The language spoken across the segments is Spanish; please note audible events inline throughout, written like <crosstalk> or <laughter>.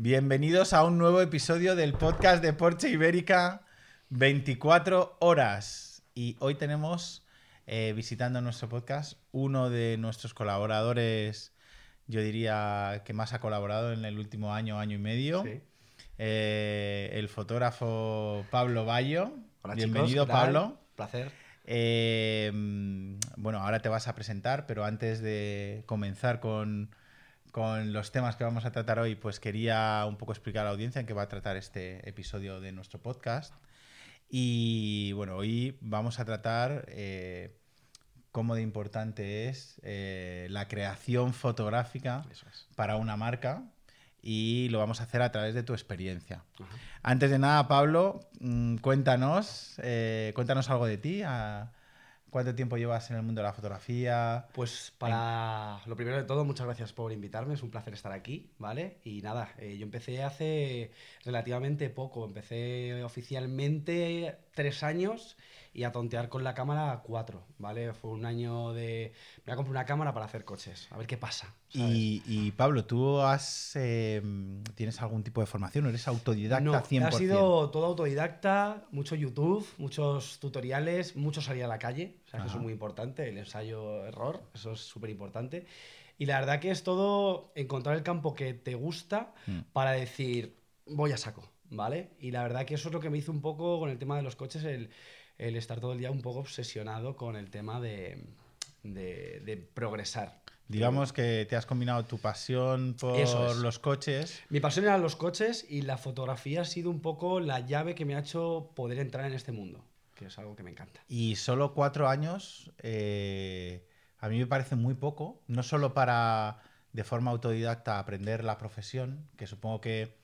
Bienvenidos a un nuevo episodio del podcast de Porsche Ibérica 24 horas. Y hoy tenemos eh, visitando nuestro podcast uno de nuestros colaboradores, yo diría que más ha colaborado en el último año, año y medio. Sí. Eh, el fotógrafo Pablo Bayo. Hola, Bienvenido. Pablo. Placer. Eh, mm, bueno, ahora te vas a presentar, pero antes de comenzar con, con los temas que vamos a tratar hoy, pues quería un poco explicar a la audiencia en qué va a tratar este episodio de nuestro podcast. Y bueno, hoy vamos a tratar eh, cómo de importante es eh, la creación fotográfica es. para una marca y lo vamos a hacer a través de tu experiencia. Antes de nada, Pablo, mm, cuéntanos, eh, cuéntanos algo de ti. a- ¿Cuánto tiempo llevas en el mundo de la fotografía? Pues para lo primero de todo, muchas gracias por invitarme, es un placer estar aquí, ¿vale? Y nada, eh, yo empecé hace relativamente poco, empecé oficialmente tres años y a tontear con la cámara cuatro, ¿vale? Fue un año de... Me voy a comprar una cámara para hacer coches, a ver qué pasa. Y, y, Pablo, ¿tú has, eh, tienes algún tipo de formación o eres autodidacta No, 100%? ha sido todo autodidacta, mucho YouTube, muchos tutoriales, mucho salir a la calle, o sea, que eso es muy importante, el ensayo-error, eso es súper importante. Y la verdad que es todo encontrar el campo que te gusta Mm. para decir, voy a saco, ¿vale? Y la verdad que eso es lo que me hizo un poco con el tema de los coches, el, el estar todo el día un poco obsesionado con el tema de, de- de progresar. Digamos que te has combinado tu pasión por es. los coches. Mi pasión eran los coches y la fotografía ha sido un poco la llave que me ha hecho poder entrar en este mundo, que es algo que me encanta. Y solo cuatro años, eh, a mí me parece muy poco, no solo para de forma autodidacta aprender la profesión, que supongo que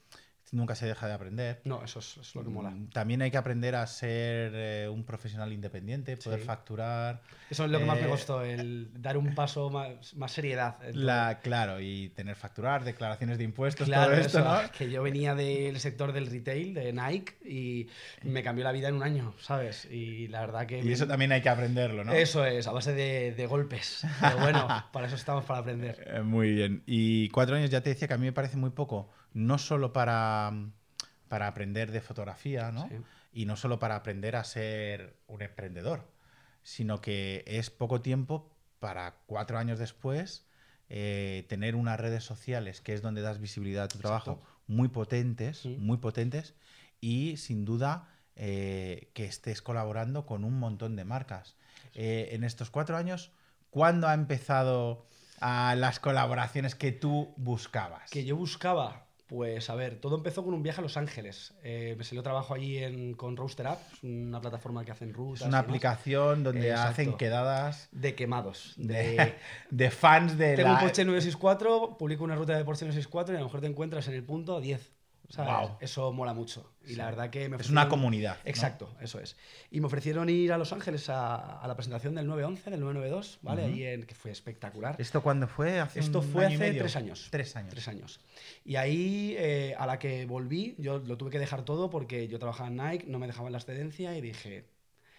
nunca se deja de aprender. No, eso es, es lo que mola. Mm, También hay que aprender a ser eh, un profesional independiente, poder Sí. facturar. Eso es lo que más me Eh, gustó, el dar un paso más, más seriedad. La, claro, y tener facturar, declaraciones de impuestos, Claro, todo esto, eso, ¿no? que yo venía del sector del retail, de Nike, y me cambió la vida en un año, ¿sabes? Y la verdad que... Y me- eso también hay que aprenderlo, ¿no? Eso es, a base de, de golpes. Pero bueno, para eso estamos, para aprender. <laughs> Eh, Muy bien. Y cuatro años ya te decía que a mí me parece muy poco, no solo para, para aprender de fotografía, ¿no? Sí. Y no solo para aprender a ser un emprendedor, sino que es poco tiempo para cuatro años después eh, tener unas redes sociales, que es donde das visibilidad a tu trabajo, Exacto. muy potentes, Sí. muy potentes, y sin duda eh, que estés colaborando con un montón de marcas. Eh, en estos cuatro años, ¿cuándo ha empezado a las colaboraciones que tú buscabas? Que yo buscaba, pues a ver, todo empezó con un viaje a Los Ángeles. Eh, me salió trabajo allí en, con Roaster App, una plataforma que hacen rutas. es una aplicación donde Exacto. hacen quedadas De quemados. de <laughs> fans de Tengo la... un Porsche 964, publico una ruta de Porsche 964 y a lo mejor te encuentras en el punto 10. Guau. Eso mola mucho. Y la verdad que me Es una ofrecieron- comunidad. ¿no? Exacto, eso es. Y me ofrecieron ir a Los Ángeles a, a la presentación del 911, del 992, ¿vale? Ujú. Ahí en, que fue espectacular. ¿Esto cuándo fue? ¿Hace Esto un fue año y hace medio? tres años. Tres años. Tres años. Y ahí, eh, a la que volví, yo lo tuve que dejar todo porque yo trabajaba en Nike, no me dejaban la excedencia y dije,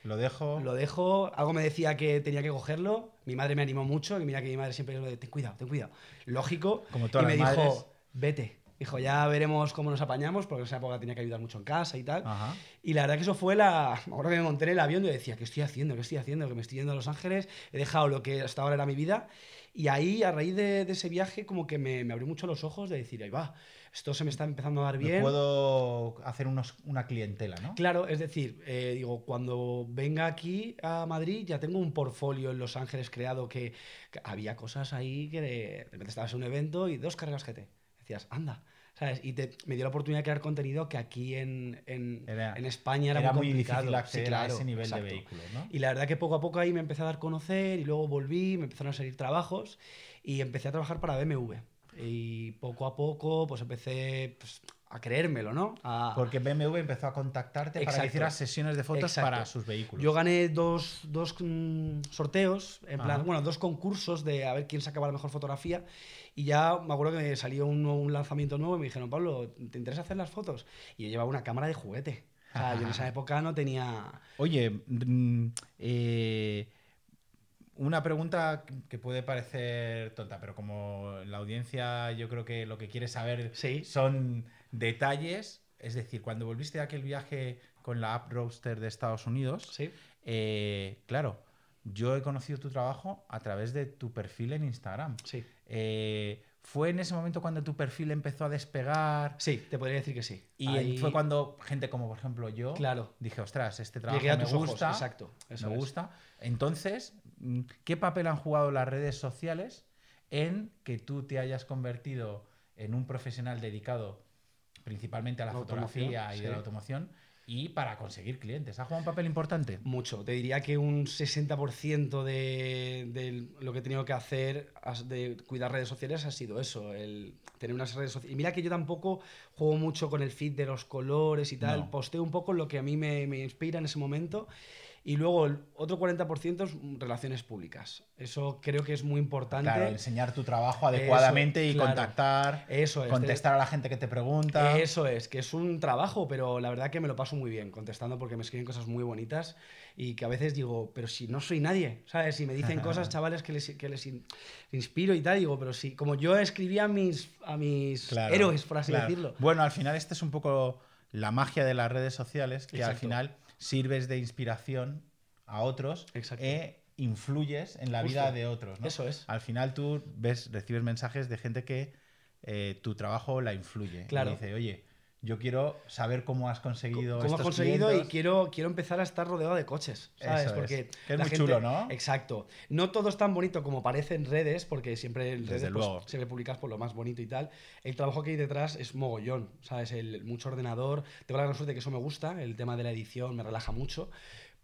Lo dejo. lo dejo. Algo me decía que tenía que cogerlo. Mi madre me animó mucho. Y mira que mi madre siempre lo de ten cuidado, ten cuidado. Lógico. Como todas y me las dijo, madres. vete. Dijo, ya veremos cómo nos apañamos, porque en esa época tenía que ayudar mucho en casa y tal. Ajá. Y la verdad que eso fue la. Me acuerdo que me monté en el avión y decía, ¿qué estoy haciendo? ¿Qué estoy haciendo? Que me estoy yendo a Los Ángeles, he dejado lo que hasta ahora era mi vida. Y ahí, a raíz de, de ese viaje, como que me, me abrió mucho los ojos de decir, ahí va, esto se me está empezando a dar Me bien. puedo hacer unos, una clientela, ¿no? Claro, es decir, eh, digo, cuando venga aquí a Madrid ya tengo un portfolio en Los Ángeles creado que, que había cosas ahí que de, de repente estabas en un evento y dos cargas GT. Decías, anda, ¿sabes? Y te- me dio la oportunidad de crear contenido que aquí en, en, Era- en España era, Era muy complicado. difícil acceder Sí, a claro, ese nivel exacto. de vehículos, ¿no? Y la verdad que poco a poco ahí me empecé a dar a conocer y luego volví, me empezaron a salir trabajos y empecé a trabajar para BMW. Y poco a poco pues empecé pues, a creérmelo, ¿no? A- Porque BMW empezó a contactarte para que hicieras sesiones de fotos Exacto. para sus vehículos. Yo gané dos, dos mm, sorteos, en plan, bueno, dos concursos de a ver quién sacaba la mejor fotografía. Y ya me acuerdo que me salió un, un lanzamiento nuevo y me dijeron, Pablo, ¿te interesa hacer las fotos? Y yo llevaba una cámara de juguete. O sea, yo en esa época no tenía. Oye, mm, eh, una pregunta que puede parecer tonta, pero como la audiencia yo creo que lo que quiere saber Sí. son detalles, es decir, cuando volviste de aquel viaje con la App Roaster de Estados Unidos, Sí. eh, claro, yo he conocido tu trabajo a través de tu perfil en Instagram. Sí. Eh, ¿Fue en ese momento cuando tu perfil empezó a despegar? Sí, te podría decir que sí. Y Ahí- fue cuando gente como, por ejemplo, yo Claro. dije, ostras, este trabajo Llegué a me tus ojos, gusta. exacto, eso me es. gusta. Entonces, mm, ¿qué papel han jugado las redes sociales en que tú te hayas convertido en un profesional dedicado principalmente a la fotografía y de la sí. automoción y para conseguir clientes? ¿Ha jugado un papel importante? Mucho. Te diría que un 60% de, de lo que he tenido que hacer de cuidar redes sociales ha sido eso, el tener unas redes sociales. Y mira que yo tampoco juego mucho con el feed de los colores y tal, No. posteo un poco lo que a mí me, me inspira en ese momento. Y luego el otro 40% es relaciones públicas. Eso creo que es muy importante. Claro, enseñar tu trabajo adecuadamente y claro. contactar, Eso es. contestar a la gente que te pregunta. Eso es, que es un trabajo, pero la verdad que me lo paso muy bien contestando porque me escriben cosas muy bonitas y que a veces digo, pero si no soy nadie, ¿sabes? Si me dicen <laughs> cosas, chavales, que les, que les in- inspiro y tal, digo, pero si, como yo escribía a mis, a mis Claro, héroes, por así claro. decirlo. Bueno, al final esta es un poco la magia de las redes sociales, que al final sirves de inspiración a otros e influyes en la Justo. vida de otros. ¿no? Eso es. Al final tú ves, recibes mensajes de gente que eh, tu trabajo la influye. Claro. Y dice, oye, yo quiero saber cómo has conseguido ¿Cómo has conseguido? clientes". Y quiero, quiero empezar a estar rodeado de coches, ¿sabes? Eso es. Porque Que es la muy gente- chulo, ¿no? Exacto. No todo es tan bonito como parece en redes, porque siempre en redes pues, siempre publicas por lo más bonito y tal. El trabajo que hay detrás es mogollón, ¿sabes? El, mucho ordenador. Tengo la gran suerte de que eso me gusta, el tema de la edición me relaja mucho.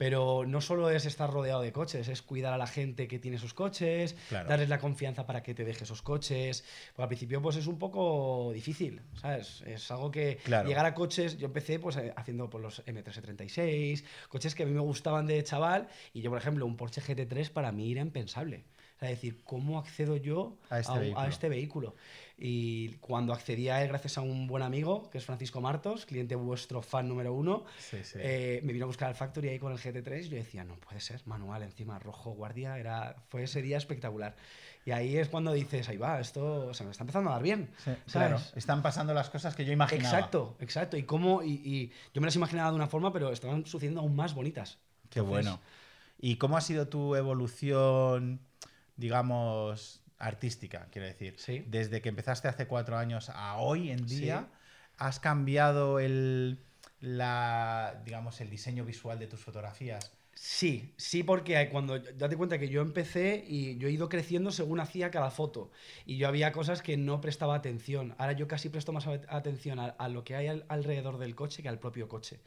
Pero no solo es estar rodeado de coches, es cuidar a la gente que tiene sus coches, Claro. darles la confianza para que te deje esos coches. Pues al principio pues es un poco difícil, ¿sabes? Es algo que Claro. llegar a coches, yo empecé pues eh, haciendo pues, los M336, coches que a mí me gustaban de chaval y yo por ejemplo un Porsche GT3 para mí era impensable. Sea, decir, ¿cómo accedo yo A este vehículo. este vehículo? Y cuando accedí a él gracias a un buen amigo, que es Francisco Martos, cliente vuestro fan número uno, Sí, sí. eh, me vino a buscar al Factory ahí con el GT3 y yo decía, no puede ser, manual encima, rojo, guardia, era, fue ese día espectacular. Y ahí es cuando dices, ahí va, esto se me está empezando a dar bien. Claro, están pasando las cosas que yo imaginaba. Exacto, exacto. Y cómo, y, y yo me las imaginaba de una forma, pero estaban sucediendo aún más bonitas. Qué Entonces, bueno. ¿Y cómo ha sido tu evolución, digamos, artística, quiero decir? Sí. Desde que empezaste hace cuatro años a hoy en Sí. día, ¿has cambiado el, la, digamos, el diseño visual de tus fotografías? Sí, sí, porque cuando date cuenta que yo empecé y yo he ido creciendo según hacía cada foto y yo había cosas que no prestaba atención. Ahora yo casi presto más atención a, a lo que hay al- alrededor del coche que al propio coche.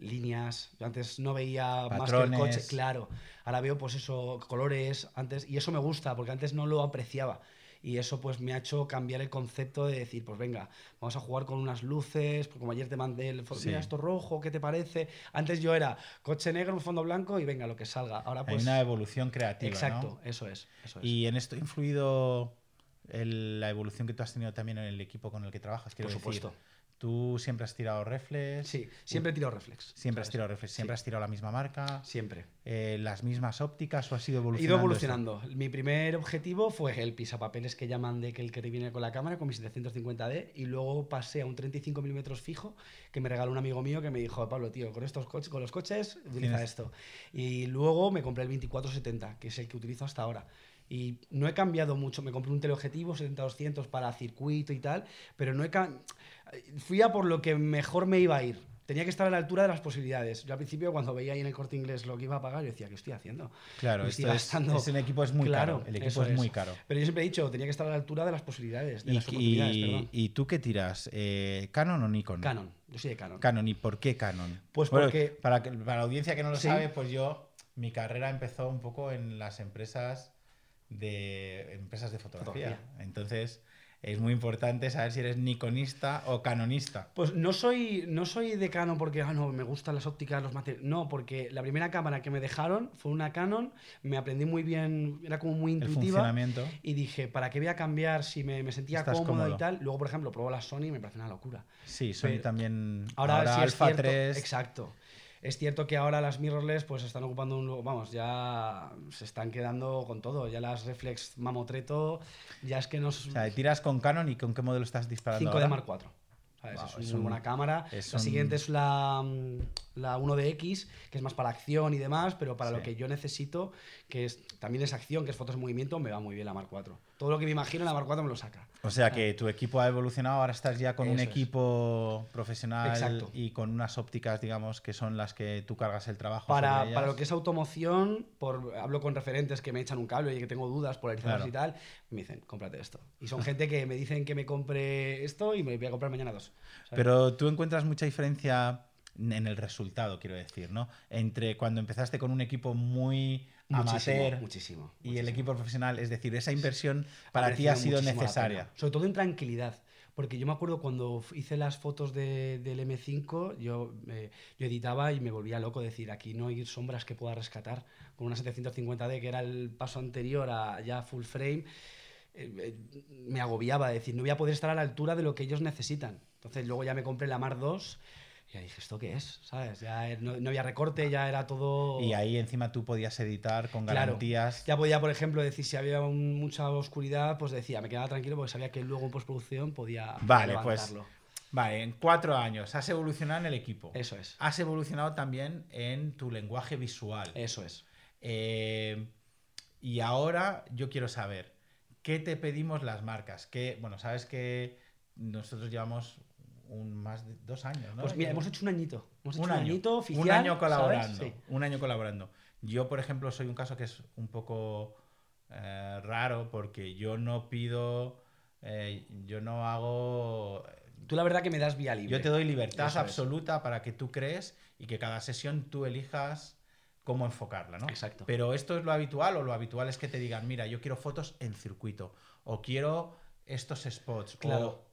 Líneas, yo antes no veía más que el coche, Patrones. claro. Ahora veo pues eso, colores, antes y eso me gusta porque antes no lo apreciaba. Y eso pues me ha hecho cambiar el concepto de decir, pues venga, vamos a jugar con unas luces, pues como ayer te mandé el foto, Sí. mira esto rojo, ¿qué te parece? Antes yo era coche negro, un fondo blanco y venga, lo que salga. Ahora Hay pues... una evolución creativa, Exacto, ¿no? eso es. Eso es. Y en esto ha influido el- la evolución que tú has tenido también en el equipo con el que trabajas. Quiero Por decir, supuesto. Tú siempre has tirado reflex. Sí, siempre tiro reflex. Siempre has ¿sabes? tirado reflex, siempre Sí. has tirado la misma marca. Siempre. eh, las mismas ópticas o has ido He evolucionando? ido esto? evolucionando. Mi primer objetivo fue el pisapapeles que llaman de que el que viene con la cámara, con mi 750D, y luego pasé a un 35 milímetros fijo que me regaló un amigo mío que me dijo, Pablo, tío, con estos coches, con los coches, utiliza Tienes- esto. Y luego me compré el 2470, que es el que utilizo hasta ahora. Y no he cambiado mucho. Me compré un teleobjetivo 70-200 para circuito y tal, pero no he fui a por lo que mejor me iba a ir. Tenía que estar a la altura de las posibilidades. Yo al principio, cuando veía ahí en el corte inglés lo que iba a pagar, yo decía, ¿qué estoy haciendo? Claro, Me esto es, es un equipo es muy Claro, caro. El equipo eso es, muy caro. Pero yo siempre he dicho, tenía que estar a la altura de las posibilidades, de ¿Y, las oportunidades, y- y tú qué tiras? Eh, ¿Canon o Nikon? Canon, yo soy de Canon. Canon. ¿Y por qué Canon? Pues Bueno, porque- Para, que- para la audiencia que no lo Sí. sabe, pues yo, mi carrera empezó un poco en las empresas de empresas de fotografía. Fotografía. Entonces, es muy importante saber si eres nikonista o canonista. Pues no soy, no soy de Canon porque ah, no, me gustan las ópticas, los materiales. No, porque la primera cámara que me dejaron fue una Canon, me aprendí muy bien, era como muy El intuitiva. funcionamiento. Y dije, ¿para qué voy a cambiar si me, me sentía cómodo, cómodo. y tal? Luego, por ejemplo, probé la Sony y me parece una locura. Sí, Sony Pero- también. Ahora, sí es Alpha cierto, 3. Exacto. Es cierto que ahora las mirrorless pues están ocupando un lugar, vamos, ya se están quedando con todo. Ya las reflex mamotreto, ya es que nos... O sea, tiras con Canon y con qué modelo estás disparando 5D ahora? Mark IV. ¿sabes? Wow, es, es una un- buena cámara. la un- siguiente es la, mm, la 1DX, que es más para acción y demás, pero para Sí. lo que yo necesito, que es también es acción, que es fotos en movimiento, me va muy bien la Mark IV. Todo lo que me imagino la Mark IV me lo saca. O sea que tu equipo ha evolucionado, ahora estás ya con un es. equipo profesional Exacto. y con unas ópticas, digamos, que son las que tú cargas el trabajo. Para, sobre para lo que es automoción, por, hablo con referentes que me echan un cable y que tengo dudas por Claro. y tal, me dicen, cómprate esto. Y son gente que me dicen que me compre esto y me voy a comprar mañana dos. ¿sabes? Pero tú encuentras mucha diferencia en el resultado, quiero decir, ¿no? Entre cuando empezaste con un equipo muy Muchísimo, amateur muchísimo, y el equipo profesional, es decir, esa inversión para ti ha sido necesaria. Sobre todo en tranquilidad. Porque yo me acuerdo cuando hice las fotos de- del M5, yo, eh, yo editaba y me volvía loco decir, aquí no hay sombras que pueda rescatar. Con una 750D, que era el paso anterior a ya full frame, eh, eh, me agobiaba decir, no voy a poder estar a la altura de lo que ellos necesitan. Entonces luego ya me compré la Mar 2 y ya dije, ¿esto qué es? ¿Sabes? Ya eh, no, no había recorte, ya era todo... Y ahí encima tú podías editar con Claro. garantías. Ya podía, por ejemplo, decir si había un- mucha oscuridad, pues decía, me quedaba tranquilo porque sabía que luego en postproducción podía Vale, pues vale, en cuatro años has evolucionado en el equipo. Eso es. Has evolucionado también en tu lenguaje visual. Eso es. Eh, y ahora yo quiero saber, ¿qué te pedimos las marcas? Que, bueno, sabes que nosotros llevamos un, más de dos años, ¿no? Pues mira, hemos hecho un añito. Hemos hecho un un, año, añito oficial. un año colaborando, Sí. un año colaborando. Yo, por ejemplo, soy un caso que es un poco eh, raro porque yo no pido, eh, yo no hago, Tú la verdad que me das vía libre. yo te doy libertad Eso es. absoluta para que tú crees y que cada sesión tú elijas cómo enfocarla, ¿no? Exacto. Pero esto es lo habitual o lo habitual es que te digan, mira, yo quiero fotos en circuito o quiero estos spots. Claro. O,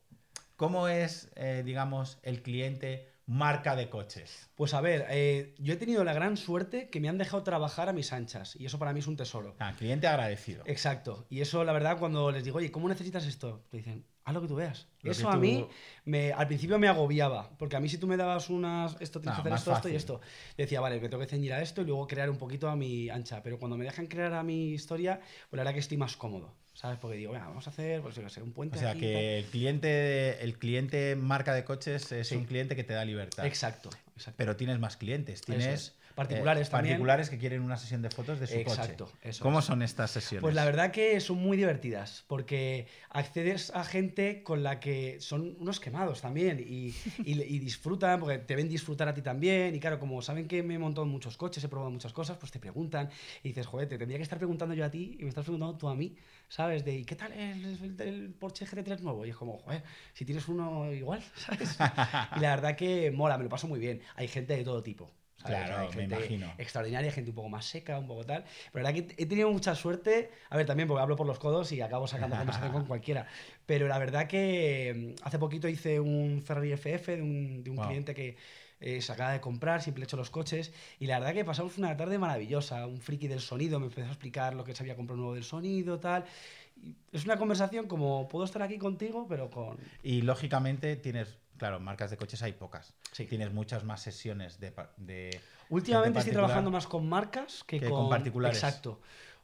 ¿Cómo es, eh, digamos, el cliente marca de coches? Pues a ver, eh, yo he tenido la gran suerte que me han dejado trabajar a mis anchas y eso para mí es un tesoro. Ah, cliente agradecido. Exacto. Y eso, la verdad, cuando les digo, oye, ¿cómo necesitas esto? Te dicen, haz lo que tú veas. Lo eso a mí, me, al principio me agobiaba, porque a mí si tú me dabas unas, esto tienes Ah, que hacer más esto, esto y esto, decía, vale, me tengo que ceñir a esto y luego crear un poquito a mi ancha. Pero cuando me dejan crear a mi historia, pues la verdad que estoy más cómodo, ¿sabes? Porque digo, venga, vamos a hacer, pues yo sé, un puente O sea aquí, que el cliente, el cliente marca de coches es Sí. un cliente que te da libertad. Exacto, exacto. Pero tienes más clientes, tienes es. Particulares eh, también. particulares que quieren una sesión de fotos de su Exacto, coche. eso ¿Cómo es. son estas sesiones? Pues la verdad que son muy divertidas, porque accedes a gente con la que son unos quemados también y, y- y disfrutan, porque te ven disfrutar a ti también. Y claro, como saben que me he montado en muchos coches, he probado muchas cosas, pues te preguntan y dices, joder, te tendría que estar preguntando yo a ti y me estás preguntando tú a mí, ¿sabes? De, ¿y qué tal el, el- el Porsche GT3 nuevo? Y es como, joder, si tienes uno igual, <laughs> ¿sabes? y la verdad que mola, me lo paso muy bien. Hay gente de todo tipo. ¿Sabes? Claro, me gente imagino. Extraordinaria, gente un poco más seca, un poco tal. Pero la verdad que he tenido mucha suerte. A ver, también porque hablo por los codos y acabo sacando conversación con <laughs> cualquiera. Pero la verdad que mm, hace poquito hice un Ferrari FF de un, de un Wow. cliente que eh, se acaba de comprar, siempre he hecho los coches. Y la verdad que pasamos una tarde maravillosa. Un friki del sonido me empezó a explicar lo que se había comprado nuevo del sonido, tal. Y es una conversación como puedo estar aquí contigo, pero con. Y lógicamente tienes, claro, marcas de coches hay pocas. Sí. Tienes muchas más sesiones de, Últimamente estoy trabajando más con marcas que, que con particulares. Exacto.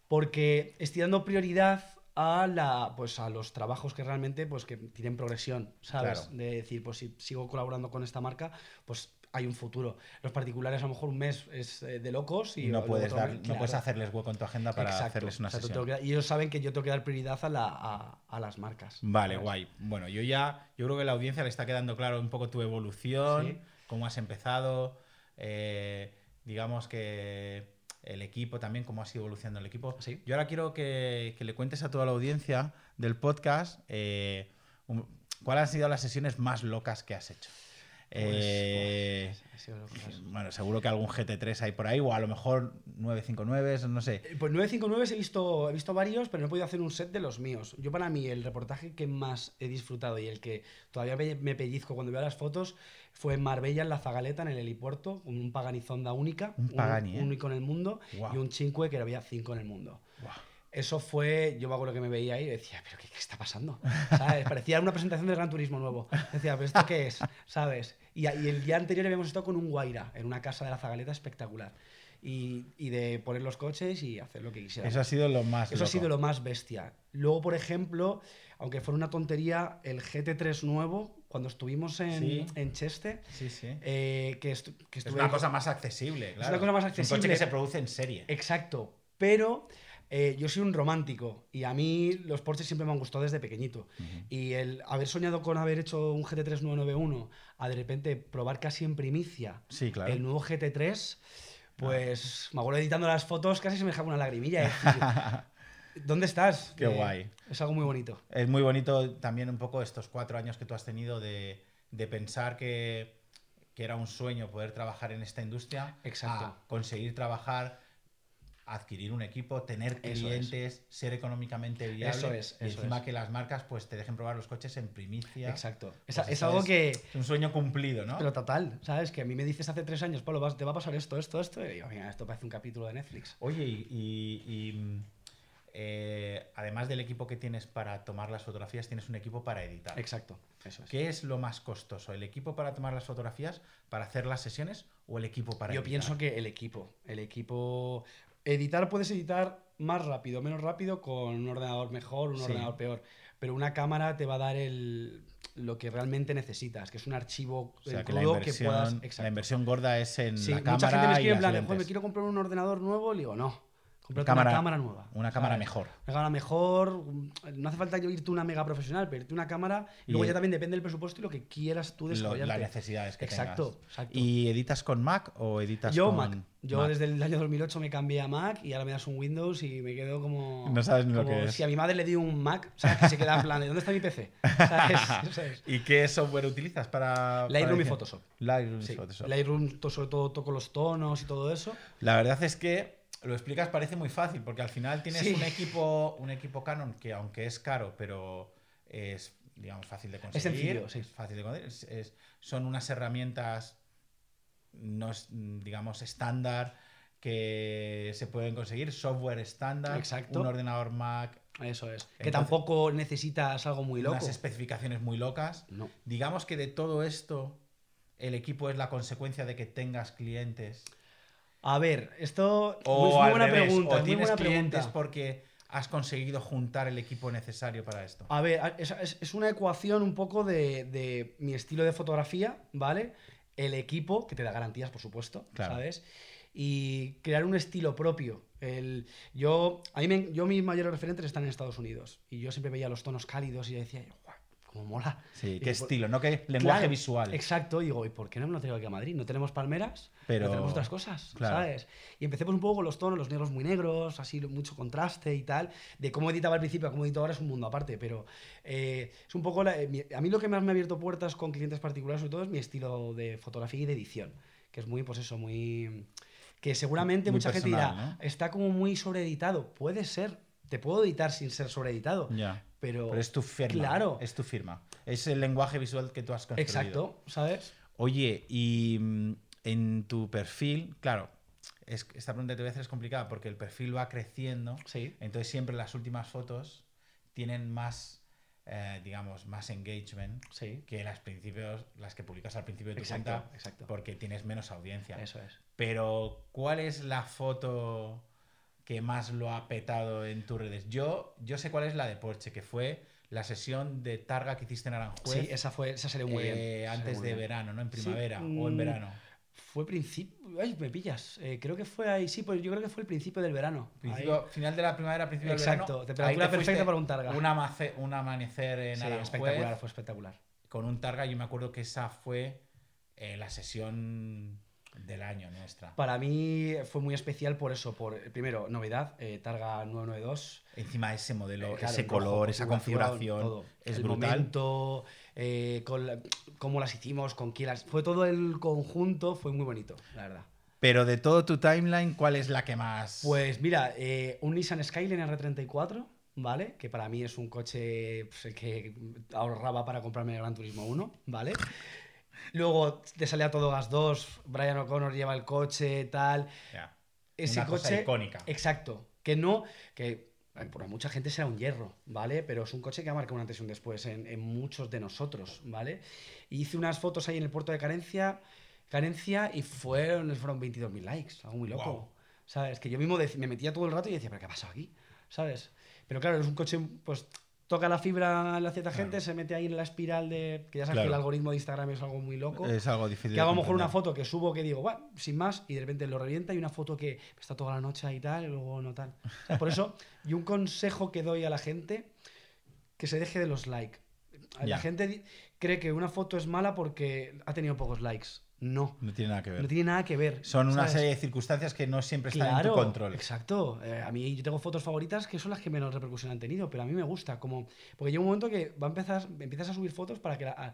Porque estoy dando prioridad a la pues a los trabajos que realmente pues que tienen progresión, ¿sabes? Claro. De decir, pues si sigo colaborando con esta marca, pues hay un futuro. Los particulares a lo mejor un mes es eh, de locos y, no puedes, dar, mes- no claro. puedes hacerles hueco en tu agenda para Exacto. hacerles una sesión. que y ellos saben que yo tengo que dar prioridad a, la, a, a las marcas. Vale, ¿sabes? guay. Bueno, yo ya, yo creo que a la audiencia le está quedando claro un poco tu evolución, Sí. cómo has empezado, eh, digamos que el equipo también, cómo has ido evolucionando el equipo. Sí. Yo ahora quiero que, que le cuentes a toda la audiencia del podcast eh, cuáles han sido las sesiones más locas que has hecho. Pues, Eh, sido locas. bueno, seguro que algún GT3 hay por ahí, o a lo mejor 959, no sé. Eh, Pues 959 he visto, he visto varios, pero no he podido hacer un set de los míos. Yo para mí el reportaje que más he disfrutado y el que todavía me, pellizco cuando veo las fotos fue en Marbella, en la Zagaleta, en el helipuerto, con un Pagani Zonda única, Un Pagani, ¿eh? único en el mundo, y un Cinque que había cinco en el mundo. Eso fue, yo me acuerdo que me veía ahí y decía, pero ¿qué, qué está pasando? ¿Sabes? Parecía una presentación de Gran Turismo nuevo. Decía, ¿pero esto qué es? ¿Sabes? Y, y el día anterior habíamos estado con un Guaira en una casa de la Zagaleta espectacular. Y, y de poner los coches y hacer lo que quisiera. Eso ha sido lo más. Eso ha sido lo más bestia. Luego, por ejemplo, aunque fuera una tontería, el GT3 nuevo, cuando estuvimos en, Sí. en Cheste, Sí, sí. eh, que, estu- que Es una cosa más accesible, claro. una cosa más Es un coche accesible. que se produce en serie. Exacto. Pero eh, yo soy un romántico y a mí los Porsche siempre me han gustado desde pequeñito. Y el haber soñado con haber hecho un GT3 991 a de repente probar casi en primicia Sí, claro. Ah. el nuevo GT3, pues me acuerdo editando las fotos, casi se me dejaba una lagrimilla. decir, <laughs> ¿Dónde estás? Qué Eh, guay. Es algo muy bonito. Es muy bonito también un poco estos cuatro años que tú has tenido de, de pensar que, que era un sueño poder trabajar en esta industria. Exacto. a conseguir trabajar, adquirir un equipo, tener es. clientes, ser económicamente viable. Eso es, y encima es. que las marcas pues te dejen probar los coches en primicia. Exacto. Es, Pues es algo que... Es un sueño cumplido, ¿no? Pero total, ¿sabes? Que a mí me dices hace tres años, Pablo, vas- te va a pasar esto, esto, esto. Y digo, mira, esto parece un capítulo de Netflix. Oye, y, y- y, eh, además del equipo que tienes para tomar las fotografías, tienes un equipo para editar. Exacto, eso es. ¿Qué es lo más costoso? ¿El equipo para tomar las fotografías, para hacer las sesiones o el equipo para Yo editar? pienso que el equipo, el equipo... Editar puedes editar más rápido, menos rápido, con un ordenador mejor, un Sí. ordenador peor. Pero una cámara te va a dar el, lo que realmente necesitas, que es un archivo O sea, en que la crudo inversión, que puedas... la Exacto. inversión gorda es en Sí, la mucha cámara gente me y escribe en plan de, "Joder, me quiero comprar un ordenador nuevo. Le digo, no, Cámara- una cámara nueva. Una cámara ¿sabes? mejor. Una cámara mejor, no hace falta irte una mega profesional, pero irte una cámara y luego Y- ya también depende del presupuesto y lo que quieras tú desarrollarte. las necesidades que Exacto, tengas. exacto. ¿Y editas con Mac o editas Yo con Mac. Yo Mac? desde el año 2008 me cambié a Mac y ahora me das un Windows y me quedo como... No sabes ni lo que es. Si a mi madre le di un Mac, ¿sabes? Que se queda en plan, ¿de dónde está mi PC? ¿Sabes? <laughs> ¿Sabes? ¿Y qué software utilizas para para Lightroom y edición? Photoshop. Lightroom y Sí. Photoshop. Lightroom, sobre todo toco los tonos y todo eso. La verdad es que lo explicas parece muy fácil, porque al final tienes Sí. un equipo un equipo Canon que aunque es caro, pero es digamos fácil de conseguir. sencillo, sí. es fácil de conseguir. es- es- son unas herramientas no es, digamos estándar que se pueden conseguir, software estándar, Exacto. un ordenador Mac, Eso es. que tampoco necesitas algo muy loco. unas especificaciones muy locas. No. Digamos que de todo esto el equipo es la consecuencia de que tengas clientes A ver, esto O es muy buena revés, pregunta. o tienes buena clientes pregunta. porque has conseguido juntar el equipo necesario para esto. A ver, es, una ecuación un poco de, de mi estilo de fotografía, ¿vale? El equipo, que te da garantías, por supuesto, Claro. ¿sabes? Y crear un estilo propio. El, yo, a mí me- yo mis mayores referentes están en Estados Unidos. Y yo siempre veía los tonos cálidos y yo decía, cómo mola. Sí, Y qué por- estilo, no qué lenguaje Claro, visual. Exacto, y digo, ¿y por qué no me lo traigo aquí a Madrid? No tenemos palmeras, Pero- pero tenemos otras cosas, claro. ¿sabes? Y empecé pues un poco con los tonos, los negros muy negros, así mucho contraste y tal. De cómo editaba al principio a cómo edito ahora es un mundo aparte, pero eh, es un poco... la- eh, a mí lo que más me ha abierto puertas con clientes particulares, sobre todo, es mi estilo de fotografía y de edición, que es muy, pues eso, muy... Que seguramente Muy mucha gente personal, dirá, ¿no? está como muy sobreeditado. Puede ser, te puedo editar sin ser sobreeditado, Ya. pero... Pero es tu firma. Claro. Es tu firma. Es el lenguaje visual que tú has construido. Exacto, ¿sabes? Oye, y mm, en tu perfil, claro, es, esta pregunta te voy a hacer es complicada porque el perfil va creciendo. Sí. Entonces siempre las últimas fotos tienen más, eh, digamos, más engagement Sí. que las principios, las que publicas al principio de tu Exacto, cuenta, exacto. porque tienes menos audiencia. Eso es. Pero, ¿cuál es la foto que más lo ha petado en tus redes? Yo, yo sé cuál es la de Porsche, que fue la sesión de Targa que hiciste en Aranjuez Sí, esa fue, esa salió muy eh, bien. antes muy de bien. verano, ¿no? En Sí, primavera o en mm, verano. Fue principio. Ay, me pillas. Eh, creo que fue ahí, sí, pues yo creo que fue el principio del verano. Principio- final de la primavera, principio Exacto, del verano. temperatura Ahí te perfecta para un Targa. Un, amace- un amanecer en Sí, Aranjuez espectacular, fue espectacular. con un Targa. Yo me acuerdo que esa fue eh, la sesión del año nuestra. Para mí fue muy especial por eso, por primero, novedad, eh, Targa 992. Encima ese modelo, Eh, claro, ese rojo, color, esa configuración, todo. es el brutal. momento, eh, con la- cómo las hicimos, con quién las. Fue todo el conjunto, fue muy bonito, la verdad. Pero de todo tu timeline, ¿cuál es la que más? Pues mira, eh, un Nissan Skyline R34, ¿vale? Que para mí es un coche pues, el que ahorraba para comprarme el Gran Turismo 1, ¿vale? Luego te sale a todo gas 2, Brian O'Connor lleva el coche, tal. Ya, Ese una cosa coche. icónica. Exacto. Que no. Que por mucha gente será un hierro, ¿vale? Pero es un coche que ha marcado una antes y un después en, en muchos de nosotros, ¿vale? Y hice unas fotos ahí en el puerto de Carencia, Carencia y fueron, fueron 22.000 likes, algo muy loco. Guau. ¿Sabes? Que yo mismo me metía todo el rato y decía, ¿pero qué ha pasado aquí? ¿Sabes? Pero claro, es un coche, pues toca la fibra a la cierta gente, Claro. se mete ahí en la espiral de. Que ya sabes que el algoritmo de Instagram es algo muy loco. Es algo difícil. Que hago a lo mejor una foto que subo que digo, "Buah", sin más, y de repente lo revienta y una foto que está toda la noche ahí y tal, y luego no tal. O sea, por eso, <laughs> y un consejo que doy a la gente, que se deje de los likes. La gente cree que una foto es mala porque ha tenido pocos likes. No, No tiene nada que ver. no tiene nada que ver. Son una serie de circunstancias que no siempre están en tu Claro, control. Exacto. Eh, a mí yo tengo fotos favoritas que son las que menos repercusión han tenido, pero a mí me gusta. Como, porque llega un momento que va a empezar, empiezas a subir fotos para que... la- a-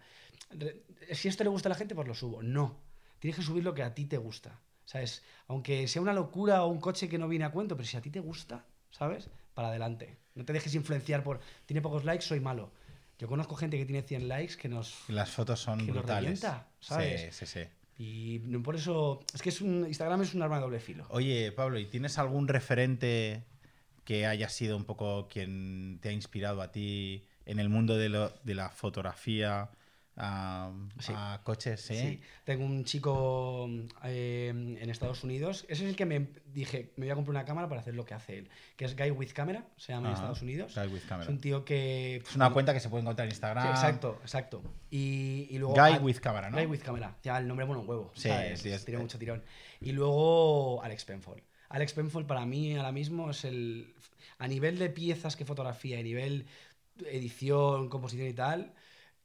re- si esto le gusta a la gente, pues lo subo. No. Tienes que subir lo que a ti te gusta. ¿Sabes? Aunque sea una locura o un coche que no viene a cuento, pero si a ti te gusta, ¿sabes? Para adelante. No te dejes influenciar por... Tiene pocos likes, soy malo. Yo conozco gente que tiene 100 likes que nos... Las fotos son Que brutales. revienta, ¿sabes? Sí, sí, sí. Y por eso... Es que es un, Instagram es un arma de doble filo. Oye, Pablo, ¿y tienes algún referente que haya sido un poco quien te ha inspirado a ti en el mundo de, lo- de la fotografía a, Sí. a coches? ¿sí? Sí, tengo un chico eh, en Estados Unidos. Ese es el que me dije, me voy a comprar una cámara para hacer lo que hace él. Que es Guy with Camera, se llama en Estados Unidos. Guy with Es Camera. un tío que... Es una cuenta que se puede encontrar en Sí, Instagram. exacto, exacto. Y, y luego... Guy with Camera, ¿no? Guy with Camera. Ya, el nombre bueno un huevo. Sí, ¿sabes? sí, es- Tiene mucho tirón. Y luego Alex Penfold. Alex Penfold para mí ahora mismo es el... A nivel de piezas que fotografía, a nivel edición, composición y tal,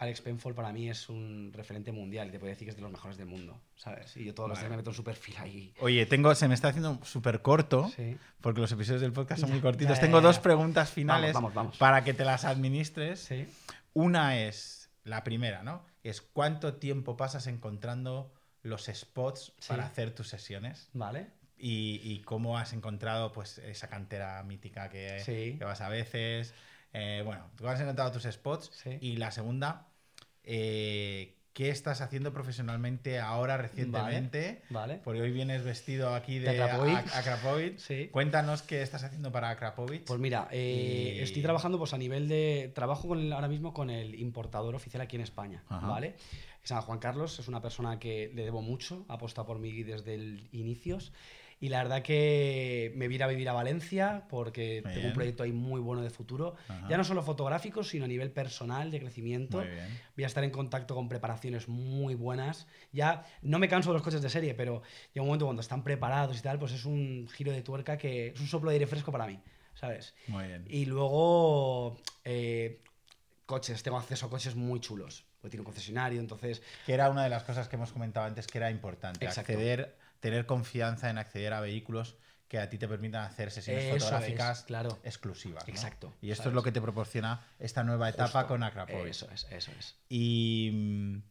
Alex Penfold para mí es un referente mundial y te puedo decir que es de los mejores del mundo, ¿sabes? Y yo todos los días me meto en su perfil ahí. Oye, tengo, se me está haciendo súper corto, Sí. porque los episodios del podcast son muy cortitos. tengo dos preguntas finales Vamos, vamos, vamos. para que te las administres. Sí. Una es, la primera, ¿no? Es cuánto tiempo pasas encontrando los spots Sí. para hacer tus sesiones Vale. y, y cómo has encontrado pues esa cantera mítica que vas a veces. Eh, bueno, tú has encontrado tus spots. Sí. Y la segunda, eh, ¿qué estás haciendo profesionalmente ahora recientemente? Vale. Porque hoy vienes vestido aquí De de Akrapovic. Sí. Cuéntanos qué estás haciendo para Akrapovic. Pues mira, eh, Y- estoy trabajando pues a nivel de. Trabajo con el- ahora mismo con el importador oficial aquí en España, Ajá. ¿vale? Llama Juan Carlos, es una persona que le debo mucho, ha apostado por mí desde el inicios. Y la verdad que me vine a vivir a Valencia porque Muy tengo bien. un proyecto ahí muy bueno de futuro. Ajá. Ya no solo fotográfico, sino a nivel personal, de crecimiento. Voy a estar en contacto con preparaciones muy buenas. Ya no me canso de los coches de serie, pero llega un momento cuando están preparados y tal, pues es un giro de tuerca que es un soplo de aire fresco para mí, ¿sabes? Muy bien. Y luego, eh, coches, tengo acceso a coches muy chulos. Porque tiene un concesionario, entonces. Que era una de las cosas que hemos comentado antes que era importante. Exacto. Acceder, tener confianza en acceder a vehículos que a ti te permitan hacer sesiones Eso fotográficas es, claro. exclusivas. ¿no? Exacto, Y esto ¿sabes? es lo que te proporciona esta nueva etapa Justo. con Akrapovic. Eso es, eso es. Y, mm,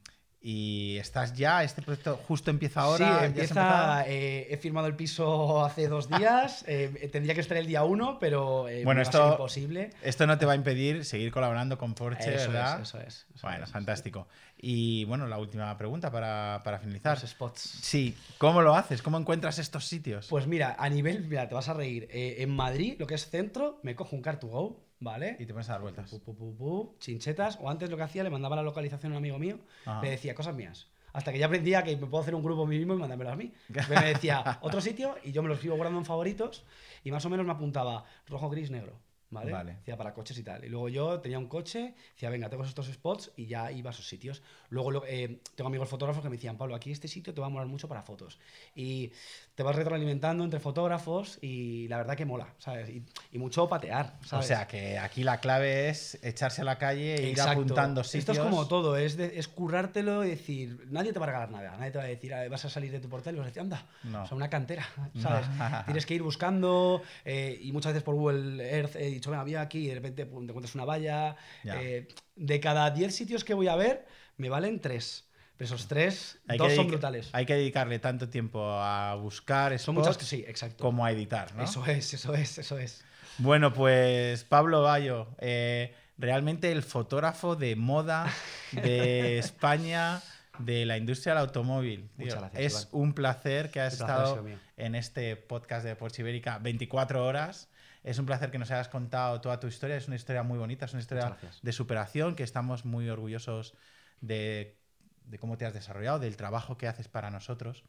y estás ya, este proyecto justo empieza ahora. sí, ¿ya has empieza. eh, he firmado el piso hace dos días. eh, tendría que estar el día uno, pero eh, Bueno, esto- imposible. Esto no te va a impedir seguir colaborando con Porsche, Eso ¿verdad? es, eso es. eso bueno, es. fantástico. Y bueno, la última pregunta para, para finalizar. Los spots. Sí, ¿cómo lo haces? ¿Cómo encuentras estos sitios? Pues mira, a nivel, mira, te vas a reír. Eh, en Madrid, lo que es centro, me cojo un car to go, ¿vale? y te pones a dar vueltas. Pu, pu, pu, chinchetas. O antes lo que hacía, le mandaba la localización a un amigo mío, Ajá. le decía cosas mías. Hasta que ya aprendía que me puedo hacer un grupo a mí mismo y mandármelo a mí. <laughs> Me decía otro sitio y yo me los iba guardando en favoritos y más o menos me apuntaba rojo, gris, negro. ¿Vale? Vale. Decía para coches y tal. Y luego yo tenía un coche, decía, venga, tengo estos spots y ya iba a esos sitios. Luego eh, tengo amigos fotógrafos que me decían, Pablo, aquí este sitio te va a molar mucho para fotos. Y te vas retroalimentando entre fotógrafos y la verdad que mola, ¿sabes? Y, y mucho patear, O ¿sabes? sea, que aquí la clave es echarse a la calle e ir apuntando sitios. Esto es como todo, es, de- es currártelo y decir, nadie te va a regalar nada, nadie te va a decir, "Ah, vas a salir de tu portal y vas a decir, anda, No. o sea, una cantera, ¿sabes? <laughs> Tienes que ir buscando eh, y muchas veces por Google Earth he dicho, venga, voy aquí y de repente pum, te encuentras una valla. Eh, de cada 10 sitios que voy a ver, me valen 3. Pero esos 3, Hay dos que son brutales. Hay que dedicarle tanto tiempo a buscar Son muchas que sí, exacto. como a editar, ¿no? Eso es, eso es, eso es. Bueno, pues Pablo Bayo, eh, realmente el fotógrafo de moda de <laughs> España, de la industria del automóvil. Muchas Tío, gracias, Es Iván. un placer que has placer estado en este podcast de Porsche Ibérica 24 horas Es un placer que nos hayas contado toda tu historia. Es una historia muy bonita, es una historia de superación que estamos muy orgullosos de, de cómo te has desarrollado, del trabajo que haces para nosotros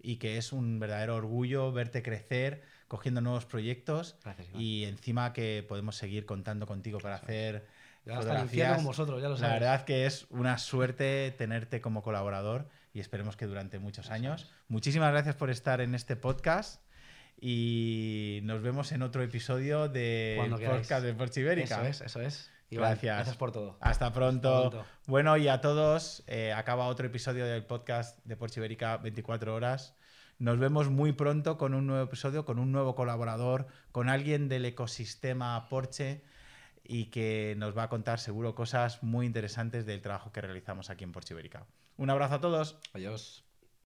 y que es un verdadero orgullo verte crecer, cogiendo nuevos proyectos y encima que podemos seguir contando contigo para hacer ya fotografías. Con vosotros, ya lo La verdad que es una suerte tenerte como colaborador y esperemos que durante muchos años. Muchísimas gracias por estar en este podcast y nos vemos en otro episodio de podcast de Porchibérica. Eso es, eso es. Gracias. Gracias por todo. Hasta pronto. Bueno, y a todos, eh, acaba otro episodio del podcast de Porchibérica 24 horas. Nos vemos muy pronto con un nuevo episodio, con un nuevo colaborador, con alguien del ecosistema Porsche y que nos va a contar seguro cosas muy interesantes del trabajo que realizamos aquí en Porsche Ibérica. Un abrazo a todos. Adiós.